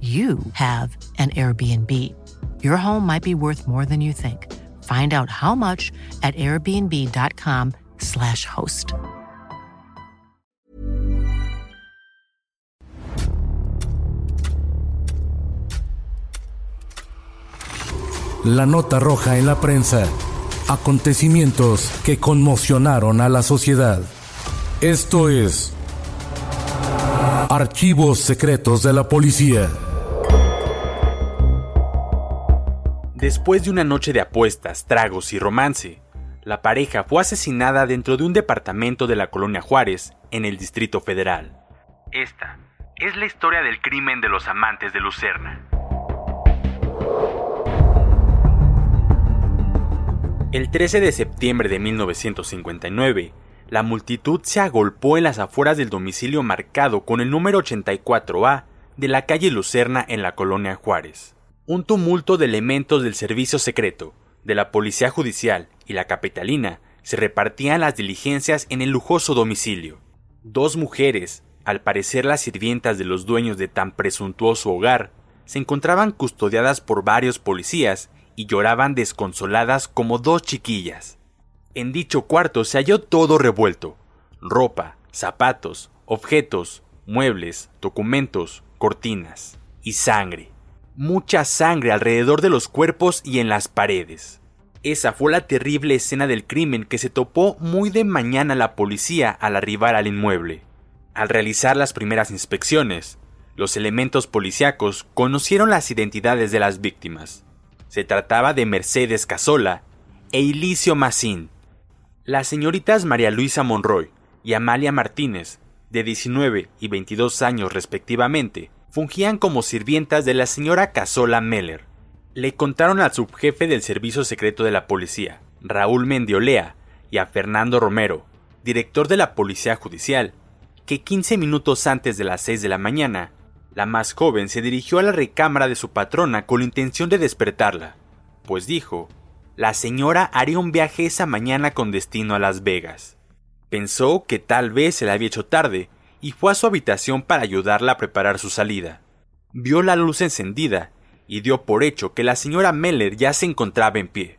you have an Airbnb. Your home might be worth more than you think. Find out how much at airbnb.com/slash host. La nota roja en la prensa. Acontecimientos que conmocionaron a la sociedad. Esto es Archivos secretos de la policía. Después de una noche de apuestas, tragos y romance, la pareja fue asesinada dentro de un departamento de la colonia Juárez, en el Distrito Federal. Esta es la historia del crimen de los amantes de Lucerna. El 13 de septiembre de 1959, la multitud se agolpó en las afueras del domicilio marcado con el número 84A de la calle Lucerna en la colonia Juárez. Un tumulto de elementos del servicio secreto, de la policía judicial y la capitalina se repartían las diligencias en el lujoso domicilio. Dos mujeres, al parecer las sirvientas de los dueños de tan presuntuoso hogar, se encontraban custodiadas por varios policías y lloraban desconsoladas como dos chiquillas. En dicho cuarto se halló todo revuelto. Ropa, zapatos, objetos, muebles, documentos, cortinas y sangre. Mucha sangre alrededor de los cuerpos y en las paredes. Esa fue la terrible escena del crimen que se topó muy de mañana la policía al arribar al inmueble. Al realizar las primeras inspecciones, los elementos policíacos conocieron las identidades de las víctimas. Se trataba de Mercedes Casola e Ilicio Massín. Las señoritas María Luisa Monroy y Amalia Martínez, de 19 y 22 años respectivamente, fungían como sirvientas de la señora Casola Meller. Le contaron al subjefe del servicio secreto de la policía, Raúl Mendiolea, y a Fernando Romero, director de la policía judicial, que 15 minutos antes de las 6 de la mañana la más joven se dirigió a la recámara de su patrona con la intención de despertarla, pues dijo, la señora haría un viaje esa mañana con destino a Las Vegas. Pensó que tal vez se le había hecho tarde y fue a su habitación para ayudarla a preparar su salida. Vio la luz encendida y dio por hecho que la señora Meller ya se encontraba en pie.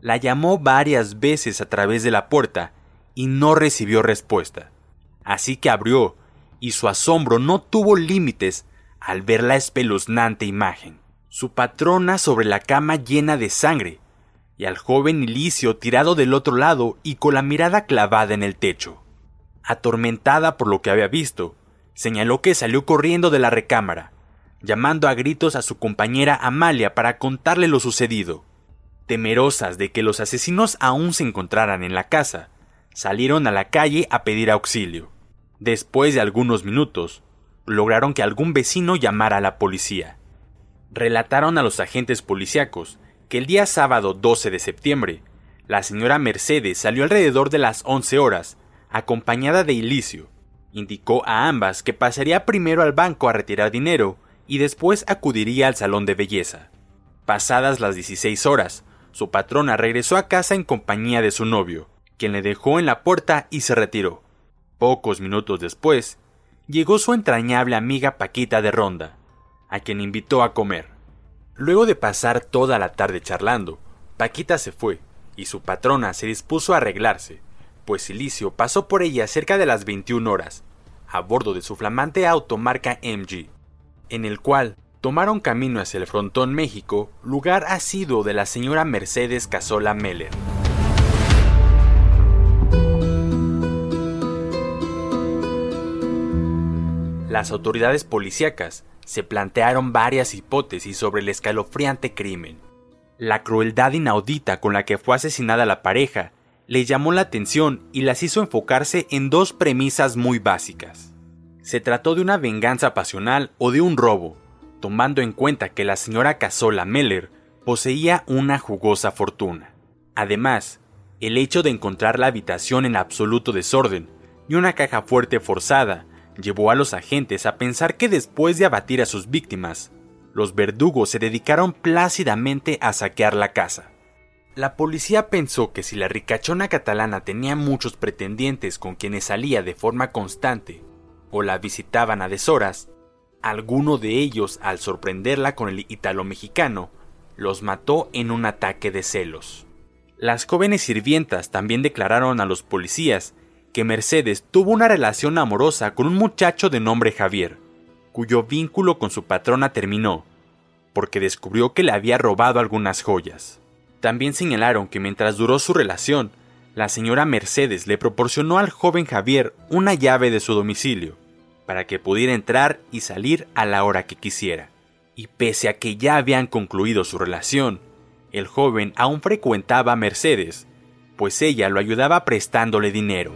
La llamó varias veces a través de la puerta y no recibió respuesta. Así que abrió y su asombro no tuvo límites al ver la espeluznante imagen. Su patrona sobre la cama llena de sangre, y al joven Ilicio tirado del otro lado y con la mirada clavada en el techo. Atormentada por lo que había visto, señaló que salió corriendo de la recámara, llamando a gritos a su compañera Amalia para contarle lo sucedido. Temerosas de que los asesinos aún se encontraran en la casa, salieron a la calle a pedir auxilio. Después de algunos minutos, lograron que algún vecino llamara a la policía. Relataron a los agentes policíacos que el día sábado 12 de septiembre, la señora Mercedes salió alrededor de las 11 horas, acompañada de Ilicio. Indicó a ambas que pasaría primero al banco a retirar dinero y después acudiría al salón de belleza. Pasadas las 16 horas, su patrona regresó a casa en compañía de su novio, quien le dejó en la puerta y se retiró. Pocos minutos después, llegó su entrañable amiga Paquita de Ronda, a quien invitó a comer. Luego de pasar toda la tarde charlando, Paquita se fue, y su patrona se dispuso a arreglarse, pues Silicio pasó por ella cerca de las 21 horas, a bordo de su flamante auto marca MG, en el cual tomaron camino hacia el Frontón México, lugar asiduo de la señora Mercedes Casola Meller. Las autoridades policíacas se plantearon varias hipótesis sobre el escalofriante crimen. La crueldad inaudita con la que fue asesinada la pareja le llamó la atención y las hizo enfocarse en dos premisas muy básicas. Se trató de una venganza pasional o de un robo, tomando en cuenta que la señora Casola Meller poseía una jugosa fortuna. Además, el hecho de encontrar la habitación en absoluto desorden y una caja fuerte forzada llevó a los agentes a pensar que después de abatir a sus víctimas, los verdugos se dedicaron plácidamente a saquear la casa. La policía pensó que si la ricachona catalana tenía muchos pretendientes con quienes salía de forma constante o la visitaban a deshoras, Alguno de ellos, al sorprenderla con el italo mexicano, los mató en un ataque de celos. Las jóvenes sirvientas también declararon a los policías que Mercedes tuvo una relación amorosa con un muchacho de nombre Javier, cuyo vínculo con su patrona terminó, porque descubrió que le había robado algunas joyas. También señalaron que mientras duró su relación, la señora Mercedes le proporcionó al joven Javier una llave de su domicilio, para que pudiera entrar y salir a la hora que quisiera. Y pese a que ya habían concluido su relación, el joven aún frecuentaba a Mercedes, pues ella lo ayudaba prestándole dinero.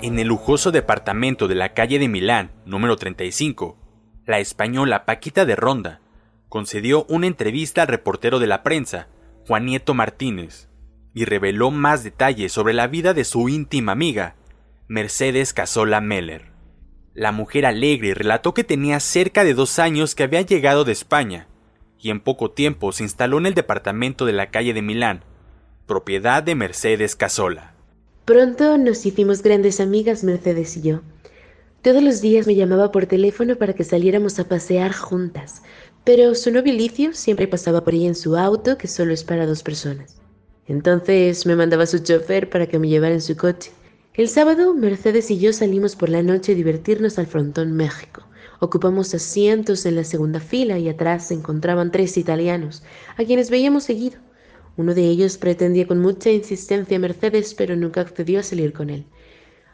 En el lujoso departamento de la calle de Milán, número 35, la española Paquita de Ronda concedió una entrevista al reportero de la prensa, Juan Nieto Martínez, y reveló más detalles sobre la vida de su íntima amiga, Mercedes Casola Meller. La mujer alegre relató que tenía cerca de dos años que había llegado de España, y en poco tiempo se instaló en el departamento de la calle de Milán, propiedad de Mercedes Casola. Pronto nos hicimos grandes amigas Mercedes y yo. Todos los días me llamaba por teléfono para que saliéramos a pasear juntas, pero su nobilicio siempre pasaba por ella en su auto, que solo es para dos personas. Entonces me mandaba su chofer para que me llevara en su coche. El sábado, Mercedes y yo salimos por la noche a divertirnos al frontón México. Ocupamos asientos en la segunda fila y atrás se encontraban tres italianos, a quienes veíamos seguido. Uno de ellos pretendía con mucha insistencia a Mercedes, pero nunca accedió a salir con él.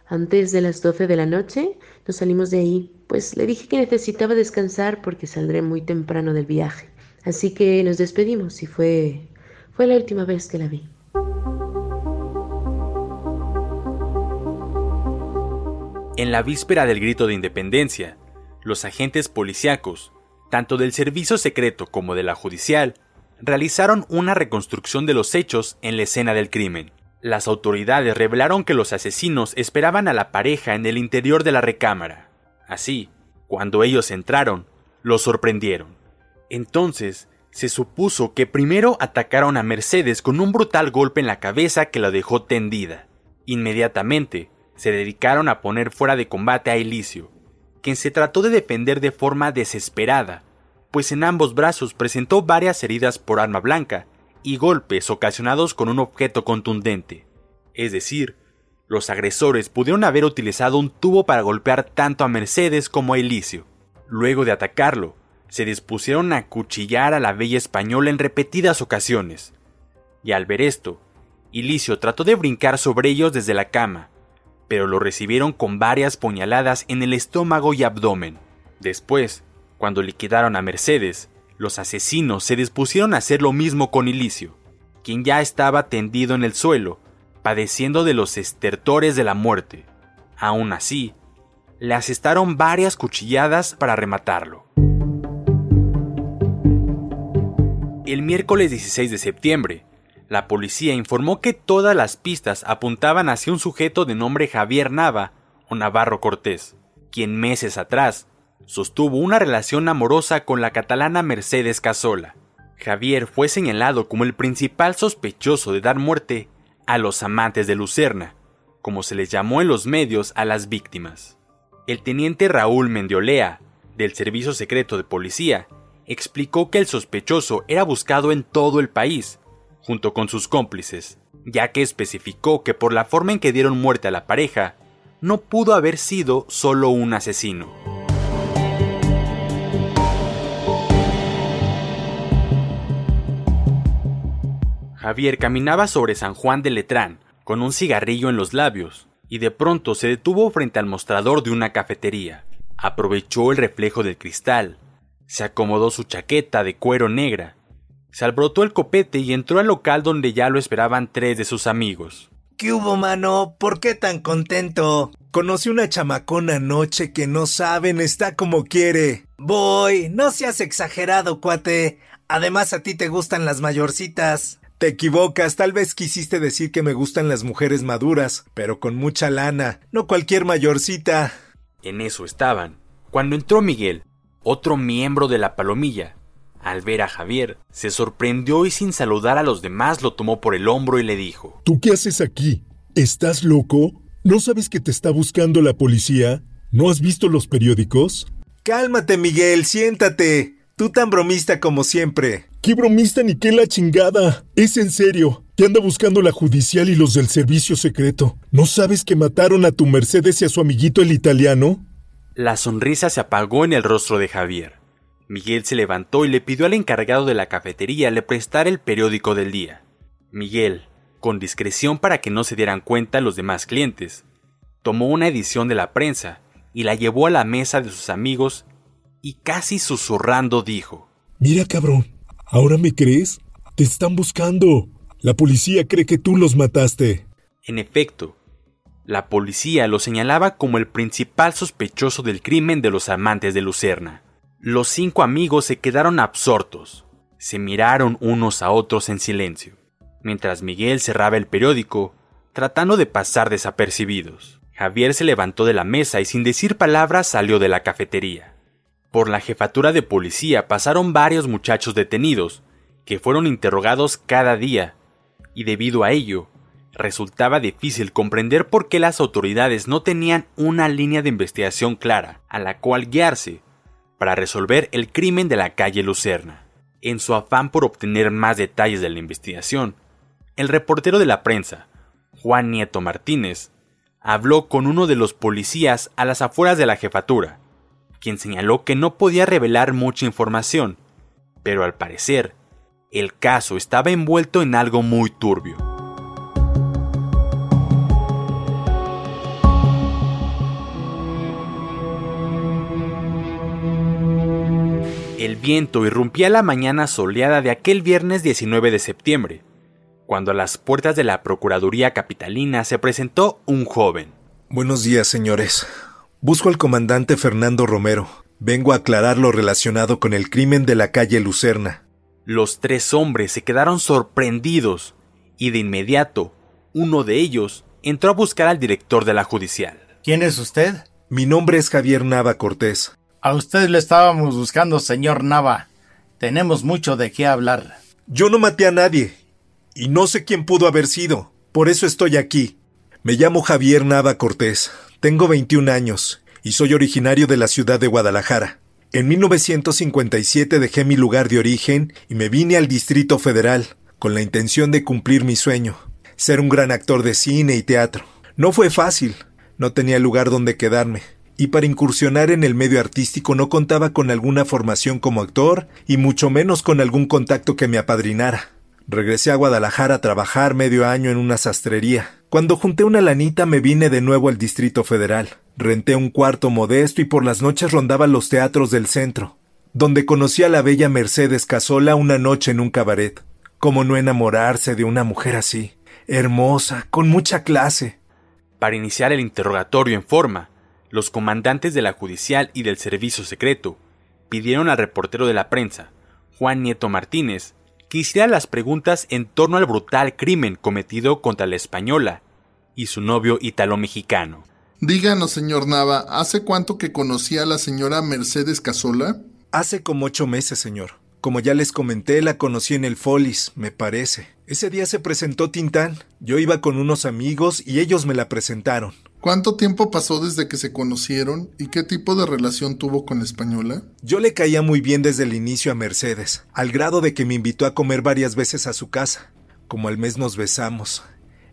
Antes de las doce de la noche nos salimos de ahí, pues le dije que necesitaba descansar porque saldré muy temprano del viaje. Así que nos despedimos y fue fue la última vez que la vi. En la víspera del grito de independencia, los agentes policíacos, tanto del servicio secreto como de la judicial, realizaron una reconstrucción de los hechos en la escena del crimen. Las autoridades revelaron que los asesinos esperaban a la pareja en el interior de la recámara. Así, cuando ellos entraron, los sorprendieron. Entonces, se supuso que primero atacaron a Mercedes con un brutal golpe en la cabeza que la dejó tendida. Inmediatamente, se dedicaron a poner fuera de combate a Elicio, quien se trató de defender de forma desesperada, pues en ambos brazos presentó varias heridas por arma blanca y golpes ocasionados con un objeto contundente. Es decir, los agresores pudieron haber utilizado un tubo para golpear tanto a Mercedes como a Elicio. Luego de atacarlo, se dispusieron a cuchillar a la bella española en repetidas ocasiones. Y al ver esto, Elicio trató de brincar sobre ellos desde la cama, pero lo recibieron con varias puñaladas en el estómago y abdomen. Después, cuando liquidaron a Mercedes, los asesinos se dispusieron a hacer lo mismo con Ilicio, quien ya estaba tendido en el suelo, padeciendo de los estertores de la muerte. Aún así, le asestaron varias cuchilladas para rematarlo. El miércoles 16 de septiembre, la policía informó que todas las pistas apuntaban hacia un sujeto de nombre Javier Nava o Navarro Cortés, quien meses atrás sostuvo una relación amorosa con la catalana Mercedes Casola. Javier fue señalado como el principal sospechoso de dar muerte a los amantes de Lucerna, como se les llamó en los medios a las víctimas. El teniente Raúl Mendiolea, del Servicio Secreto de Policía, explicó que el sospechoso era buscado en todo el país junto con sus cómplices, ya que especificó que por la forma en que dieron muerte a la pareja, no pudo haber sido solo un asesino. Javier caminaba sobre San Juan de Letrán, con un cigarrillo en los labios, y de pronto se detuvo frente al mostrador de una cafetería. Aprovechó el reflejo del cristal, se acomodó su chaqueta de cuero negra, se alborotó el copete y entró al local donde ya lo esperaban tres de sus amigos. ¿Qué hubo, mano? ¿Por qué tan contento? Conocí una chamacona anoche que no saben, está como quiere. Voy, no seas exagerado, cuate. Además a ti te gustan las mayorcitas. Te equivocas, tal vez quisiste decir que me gustan las mujeres maduras, pero con mucha lana, no cualquier mayorcita. En eso estaban, cuando entró Miguel, otro miembro de la palomilla. Al ver a Javier, se sorprendió y sin saludar a los demás lo tomó por el hombro y le dijo ¿Tú qué haces aquí? ¿Estás loco? ¿No sabes que te está buscando la policía? ¿No has visto los periódicos? Cálmate, Miguel, siéntate. Tú tan bromista como siempre. ¿Qué bromista ni qué la chingada? Es en serio. Te anda buscando la judicial y los del servicio secreto. ¿No sabes que mataron a tu Mercedes y a su amiguito el italiano? La sonrisa se apagó en el rostro de Javier. Miguel se levantó y le pidió al encargado de la cafetería le prestara el periódico del día. Miguel, con discreción para que no se dieran cuenta los demás clientes, tomó una edición de la prensa y la llevó a la mesa de sus amigos y casi susurrando dijo Mira cabrón, ¿ahora me crees? Te están buscando. La policía cree que tú los mataste. En efecto, la policía lo señalaba como el principal sospechoso del crimen de los amantes de Lucerna. Los cinco amigos se quedaron absortos. Se miraron unos a otros en silencio, mientras Miguel cerraba el periódico, tratando de pasar desapercibidos. Javier se levantó de la mesa y sin decir palabras salió de la cafetería. Por la jefatura de policía pasaron varios muchachos detenidos, que fueron interrogados cada día, y debido a ello, resultaba difícil comprender por qué las autoridades no tenían una línea de investigación clara a la cual guiarse para resolver el crimen de la calle Lucerna. En su afán por obtener más detalles de la investigación, el reportero de la prensa, Juan Nieto Martínez, habló con uno de los policías a las afueras de la jefatura, quien señaló que no podía revelar mucha información, pero al parecer, el caso estaba envuelto en algo muy turbio. El viento irrumpía la mañana soleada de aquel viernes 19 de septiembre, cuando a las puertas de la Procuraduría Capitalina se presentó un joven. Buenos días, señores. Busco al comandante Fernando Romero. Vengo a aclarar lo relacionado con el crimen de la calle Lucerna. Los tres hombres se quedaron sorprendidos y de inmediato uno de ellos entró a buscar al director de la judicial. ¿Quién es usted? Mi nombre es Javier Nava Cortés. A usted le estábamos buscando, señor Nava. Tenemos mucho de qué hablar. Yo no maté a nadie. Y no sé quién pudo haber sido. Por eso estoy aquí. Me llamo Javier Nava Cortés. Tengo 21 años y soy originario de la ciudad de Guadalajara. En 1957 dejé mi lugar de origen y me vine al Distrito Federal con la intención de cumplir mi sueño, ser un gran actor de cine y teatro. No fue fácil, no tenía lugar donde quedarme, y para incursionar en el medio artístico no contaba con alguna formación como actor y mucho menos con algún contacto que me apadrinara. Regresé a Guadalajara a trabajar medio año en una sastrería. Cuando junté una lanita me vine de nuevo al Distrito Federal. Renté un cuarto modesto y por las noches rondaba los teatros del centro, donde conocí a la bella Mercedes Casola una noche en un cabaret. ¿Cómo no enamorarse de una mujer así? Hermosa, con mucha clase. Para iniciar el interrogatorio en forma, los comandantes de la judicial y del servicio secreto pidieron al reportero de la prensa, Juan Nieto Martínez, que hiciera las preguntas en torno al brutal crimen cometido contra la española y su novio italo-mexicano. Díganos, señor Nava, ¿hace cuánto que conocí a la señora Mercedes Casola? Hace como ocho meses, señor. Como ya les comenté, la conocí en el Folis, me parece. Ese día se presentó Tintán. Yo iba con unos amigos y ellos me la presentaron. ¿Cuánto tiempo pasó desde que se conocieron y qué tipo de relación tuvo con la española? Yo le caía muy bien desde el inicio a Mercedes, al grado de que me invitó a comer varias veces a su casa. Como al mes nos besamos.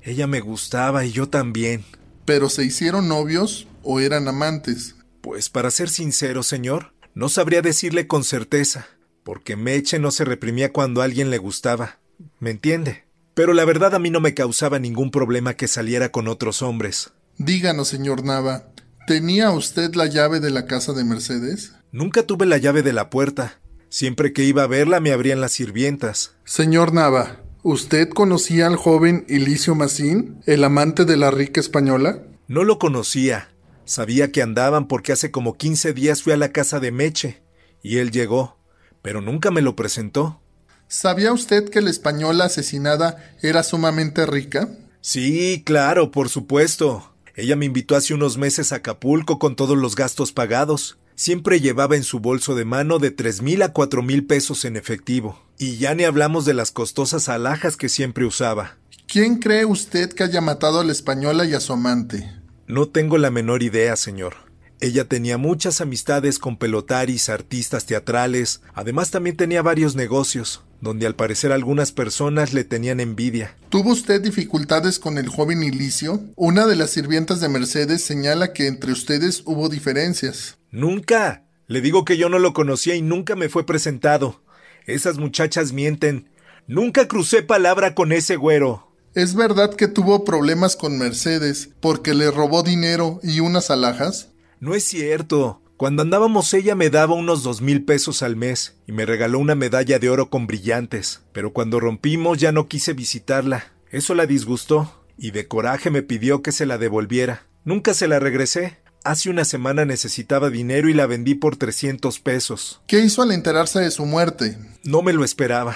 Ella me gustaba y yo también. ¿Pero se hicieron novios o eran amantes? Pues para ser sincero, señor, no sabría decirle con certeza, porque Meche no se reprimía cuando a alguien le gustaba. ¿Me entiende? Pero la verdad a mí no me causaba ningún problema que saliera con otros hombres. Díganos, señor Nava, ¿tenía usted la llave de la casa de Mercedes? Nunca tuve la llave de la puerta. Siempre que iba a verla me abrían las sirvientas. Señor Nava, ¿usted conocía al joven Ilicio Macín, el amante de la rica española? No lo conocía. Sabía que andaban porque hace como 15 días fui a la casa de Meche, y él llegó, pero nunca me lo presentó. ¿Sabía usted que la española asesinada era sumamente rica? Sí, claro, por supuesto. Ella me invitó hace unos meses a Acapulco con todos los gastos pagados. Siempre llevaba en su bolso de mano de tres mil a cuatro mil pesos en efectivo. Y ya ni hablamos de las costosas alhajas que siempre usaba. ¿Quién cree usted que haya matado a la española y a su amante? No tengo la menor idea, señor. Ella tenía muchas amistades con pelotaris, artistas teatrales, además también tenía varios negocios, donde al parecer algunas personas le tenían envidia. ¿Tuvo usted dificultades con el joven Ilicio? Una de las sirvientas de Mercedes señala que entre ustedes hubo diferencias. Nunca. Le digo que yo no lo conocía y nunca me fue presentado. Esas muchachas mienten. Nunca crucé palabra con ese güero. ¿Es verdad que tuvo problemas con Mercedes porque le robó dinero y unas alhajas? No es cierto. Cuando andábamos ella me daba unos dos mil pesos al mes y me regaló una medalla de oro con brillantes, pero cuando rompimos ya no quise visitarla. Eso la disgustó y de coraje me pidió que se la devolviera. Nunca se la regresé. Hace una semana necesitaba dinero y la vendí por trescientos pesos. ¿Qué hizo al enterarse de su muerte? No me lo esperaba.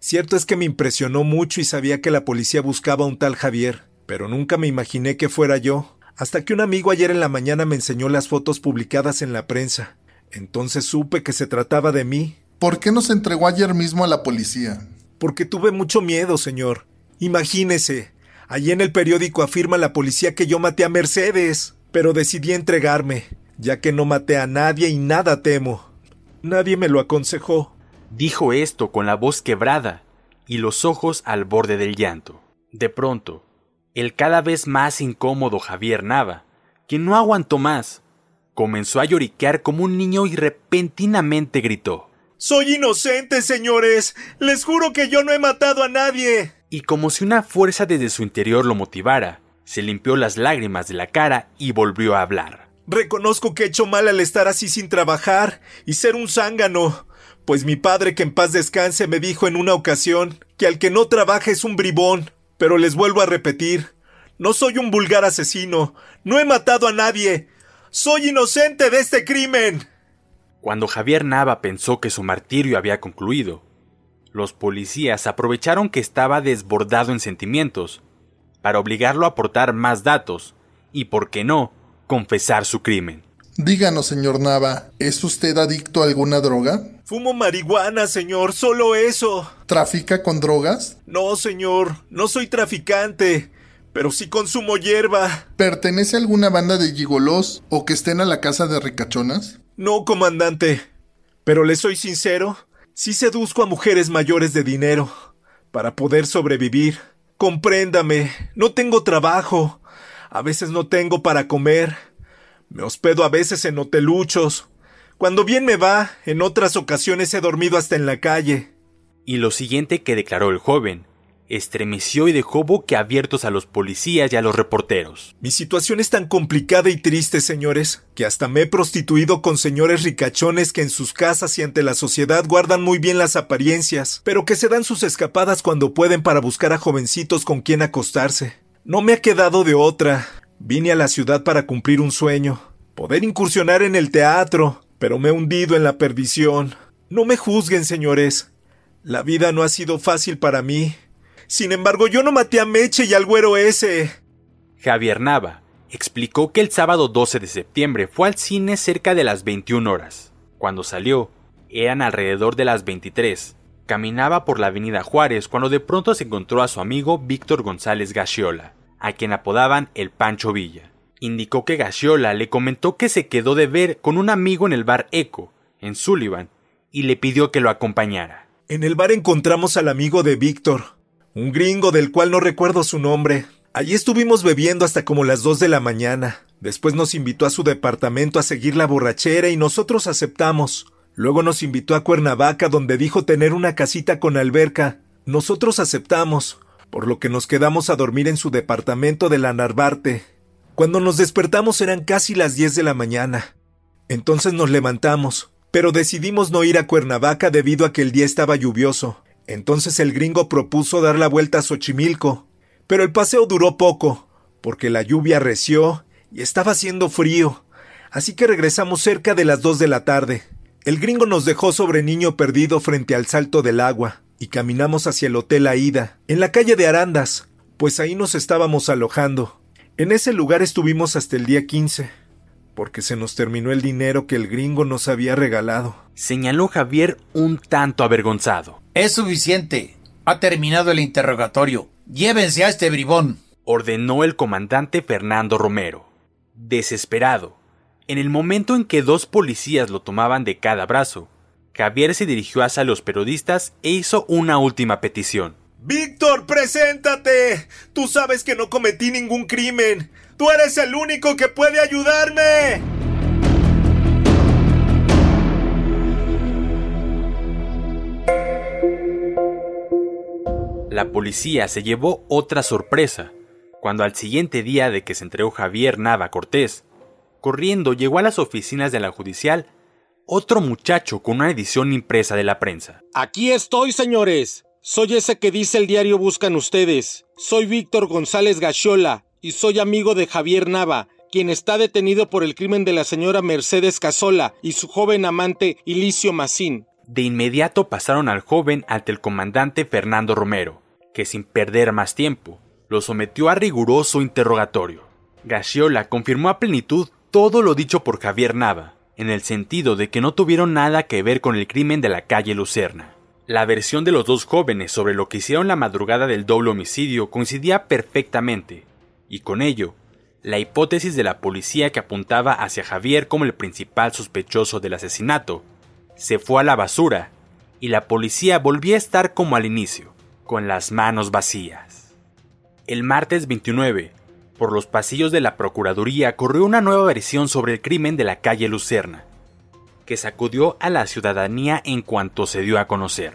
Cierto es que me impresionó mucho y sabía que la policía buscaba a un tal Javier, pero nunca me imaginé que fuera yo hasta que un amigo ayer en la mañana me enseñó las fotos publicadas en la prensa. Entonces supe que se trataba de mí. ¿Por qué no se entregó ayer mismo a la policía? Porque tuve mucho miedo, señor. Imagínese. Allí en el periódico afirma la policía que yo maté a Mercedes. Pero decidí entregarme, ya que no maté a nadie y nada temo. Nadie me lo aconsejó. Dijo esto con la voz quebrada y los ojos al borde del llanto. De pronto, el cada vez más incómodo Javier Nava, quien no aguantó más, comenzó a lloriquear como un niño y repentinamente gritó. Soy inocente, señores. Les juro que yo no he matado a nadie. Y como si una fuerza desde su interior lo motivara, se limpió las lágrimas de la cara y volvió a hablar. Reconozco que he hecho mal al estar así sin trabajar y ser un zángano, pues mi padre que en paz descanse me dijo en una ocasión que al que no trabaja es un bribón. Pero les vuelvo a repetir, no soy un vulgar asesino, no he matado a nadie, soy inocente de este crimen. Cuando Javier Nava pensó que su martirio había concluido, los policías aprovecharon que estaba desbordado en sentimientos para obligarlo a aportar más datos y, por qué no, confesar su crimen. Díganos, señor Nava, ¿es usted adicto a alguna droga? Fumo marihuana, señor, solo eso. ¿Trafica con drogas? No, señor, no soy traficante, pero sí consumo hierba. ¿Pertenece a alguna banda de gigolos o que estén a la casa de ricachonas? No, comandante. Pero le soy sincero, sí seduzco a mujeres mayores de dinero para poder sobrevivir. Compréndame, no tengo trabajo. A veces no tengo para comer. Me hospedo a veces en hoteluchos. Cuando bien me va, en otras ocasiones he dormido hasta en la calle. Y lo siguiente que declaró el joven estremeció y dejó boquiabiertos a los policías y a los reporteros. Mi situación es tan complicada y triste, señores, que hasta me he prostituido con señores ricachones que en sus casas y ante la sociedad guardan muy bien las apariencias, pero que se dan sus escapadas cuando pueden para buscar a jovencitos con quien acostarse. No me ha quedado de otra. Vine a la ciudad para cumplir un sueño, poder incursionar en el teatro, pero me he hundido en la perdición. No me juzguen, señores. La vida no ha sido fácil para mí. Sin embargo, yo no maté a Meche y al güero ese. Javier Nava explicó que el sábado 12 de septiembre fue al cine cerca de las 21 horas. Cuando salió, eran alrededor de las 23. Caminaba por la avenida Juárez cuando de pronto se encontró a su amigo Víctor González Gachiola a quien apodaban el Pancho Villa. Indicó que Gaciola le comentó que se quedó de ver con un amigo en el bar Eco, en Sullivan, y le pidió que lo acompañara. En el bar encontramos al amigo de Víctor. Un gringo del cual no recuerdo su nombre. Allí estuvimos bebiendo hasta como las dos de la mañana. Después nos invitó a su departamento a seguir la borrachera y nosotros aceptamos. Luego nos invitó a Cuernavaca donde dijo tener una casita con alberca. Nosotros aceptamos, por lo que nos quedamos a dormir en su departamento de la Narvarte. Cuando nos despertamos eran casi las diez de la mañana. Entonces nos levantamos, pero decidimos no ir a Cuernavaca debido a que el día estaba lluvioso. Entonces el gringo propuso dar la vuelta a Xochimilco. Pero el paseo duró poco, porque la lluvia reció y estaba haciendo frío. Así que regresamos cerca de las dos de la tarde. El gringo nos dejó sobre Niño Perdido frente al salto del agua y caminamos hacia el Hotel Aida, en la calle de Arandas, pues ahí nos estábamos alojando. En ese lugar estuvimos hasta el día 15, porque se nos terminó el dinero que el gringo nos había regalado. Señaló Javier un tanto avergonzado. Es suficiente. Ha terminado el interrogatorio. Llévense a este bribón. Ordenó el comandante Fernando Romero. Desesperado, en el momento en que dos policías lo tomaban de cada brazo, Javier se dirigió hacia los periodistas e hizo una última petición. Víctor, preséntate. Tú sabes que no cometí ningún crimen. Tú eres el único que puede ayudarme. La policía se llevó otra sorpresa, cuando al siguiente día de que se entregó Javier Nava Cortés, corriendo llegó a las oficinas de la judicial otro muchacho con una edición impresa de la prensa. Aquí estoy, señores. Soy ese que dice el diario Buscan ustedes. Soy Víctor González Gachiola y soy amigo de Javier Nava, quien está detenido por el crimen de la señora Mercedes Casola y su joven amante Ilicio Macín. De inmediato pasaron al joven ante el comandante Fernando Romero, que sin perder más tiempo, lo sometió a riguroso interrogatorio. Gachiola confirmó a plenitud todo lo dicho por Javier Nava, en el sentido de que no tuvieron nada que ver con el crimen de la calle Lucerna. La versión de los dos jóvenes sobre lo que hicieron la madrugada del doble homicidio coincidía perfectamente, y con ello, la hipótesis de la policía que apuntaba hacia Javier como el principal sospechoso del asesinato se fue a la basura y la policía volvió a estar como al inicio, con las manos vacías. El martes 29, por los pasillos de la Procuraduría corrió una nueva versión sobre el crimen de la calle Lucerna, que sacudió a la ciudadanía en cuanto se dio a conocer.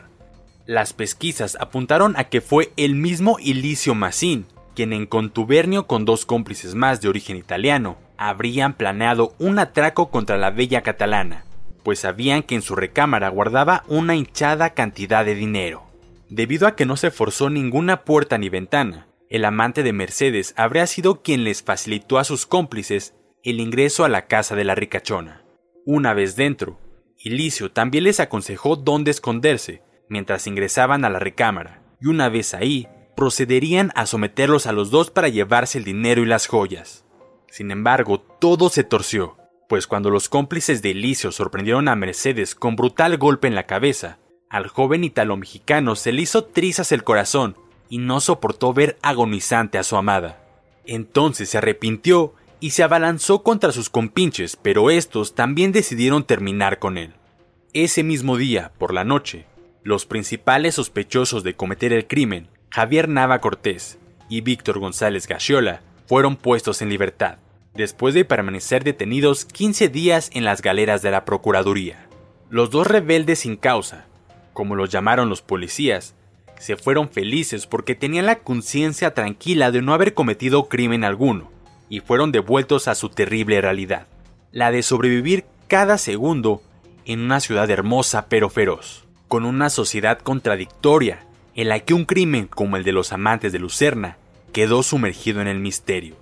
Las pesquisas apuntaron a que fue el mismo Ilicio Massín quien en contubernio con dos cómplices más de origen italiano habrían planeado un atraco contra la bella catalana, pues sabían que en su recámara guardaba una hinchada cantidad de dinero. Debido a que no se forzó ninguna puerta ni ventana, el amante de Mercedes habría sido quien les facilitó a sus cómplices el ingreso a la casa de la ricachona. Una vez dentro, Ilicio también les aconsejó dónde esconderse mientras ingresaban a la recámara, y una vez ahí, procederían a someterlos a los dos para llevarse el dinero y las joyas. Sin embargo, todo se torció, pues cuando los cómplices de Ilicio sorprendieron a Mercedes con brutal golpe en la cabeza, al joven italo-mexicano se le hizo trizas el corazón y no soportó ver agonizante a su amada. Entonces se arrepintió y se abalanzó contra sus compinches, pero estos también decidieron terminar con él. Ese mismo día, por la noche, los principales sospechosos de cometer el crimen, Javier Nava Cortés y Víctor González Gachiola, fueron puestos en libertad, después de permanecer detenidos 15 días en las galeras de la Procuraduría. Los dos rebeldes sin causa, como los llamaron los policías, se fueron felices porque tenían la conciencia tranquila de no haber cometido crimen alguno, y fueron devueltos a su terrible realidad, la de sobrevivir cada segundo en una ciudad hermosa pero feroz, con una sociedad contradictoria en la que un crimen como el de los amantes de Lucerna quedó sumergido en el misterio,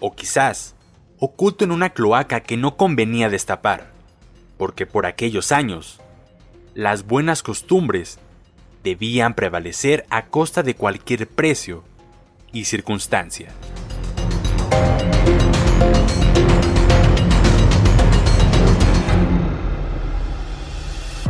o quizás oculto en una cloaca que no convenía destapar, porque por aquellos años las buenas costumbres debían prevalecer a costa de cualquier precio y circunstancia.